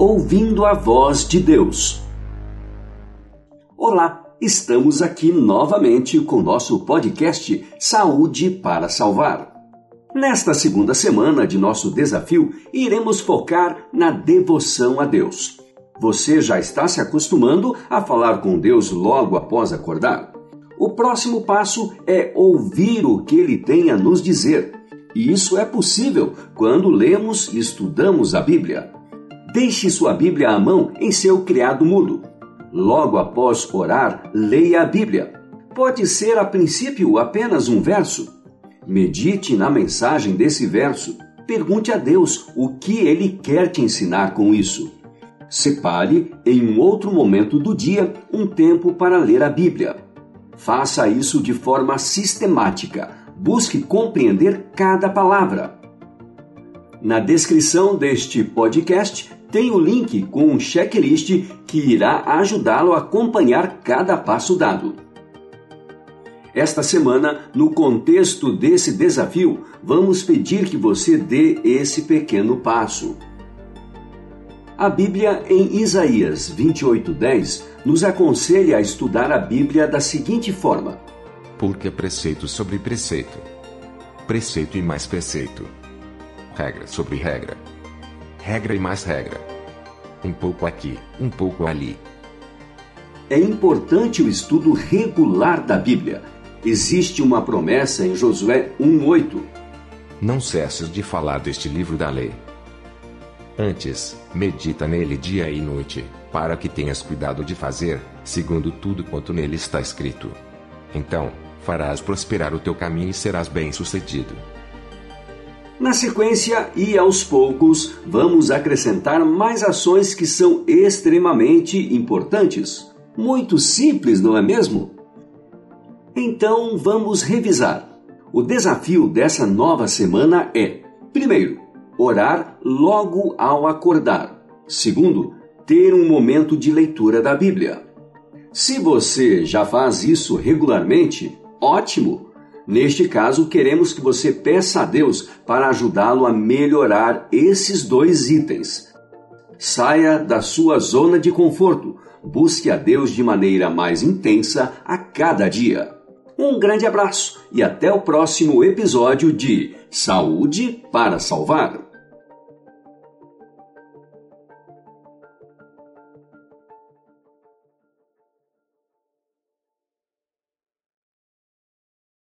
Ouvindo a Voz de Deus. Olá, estamos aqui novamente com nosso podcast Saúde para Salvar. Nesta segunda semana de nosso desafio, iremos focar na devoção a Deus. Você já está se acostumando a falar com Deus logo após acordar? O próximo passo é ouvir o que ele tem a nos dizer. E isso é possível quando lemos e estudamos a Bíblia. Deixe sua Bíblia à mão em seu criado mudo. Logo após orar, leia a Bíblia. Pode ser a princípio apenas um verso. Medite na mensagem desse verso. Pergunte a Deus o que ele quer te ensinar com isso. Separe, em um outro momento do dia, um tempo para ler a Bíblia. Faça isso de forma sistemática. Busque compreender cada palavra. Na descrição deste podcast tem o link com um checklist que irá ajudá-lo a acompanhar cada passo dado. Esta semana, no contexto desse desafio, vamos pedir que você dê esse pequeno passo. A Bíblia em Isaías 28:10 nos aconselha a estudar a Bíblia da seguinte forma: Porque preceito sobre preceito, preceito e mais preceito, regra sobre regra, regra e mais regra, um pouco aqui, um pouco ali. É importante o estudo regular da Bíblia. Existe uma promessa em Josué 1:8. Não cesses de falar deste livro da lei Antes, medita nele dia e noite, para que tenhas cuidado de fazer, segundo tudo quanto nele está escrito. Então, farás prosperar o teu caminho e serás bem-sucedido. Na sequência e aos poucos, vamos acrescentar mais ações que são extremamente importantes. Muito simples, não é mesmo? Então vamos revisar. O desafio dessa nova semana é: primeiro, orar logo ao acordar. Segundo, ter um momento de leitura da Bíblia. Se você já faz isso regularmente, ótimo! Neste caso, queremos que você peça a Deus para ajudá-lo a melhorar esses dois itens. Saia da sua zona de conforto, busque a Deus de maneira mais intensa a cada dia. Um grande abraço e até o próximo episódio de Saúde para Salvar.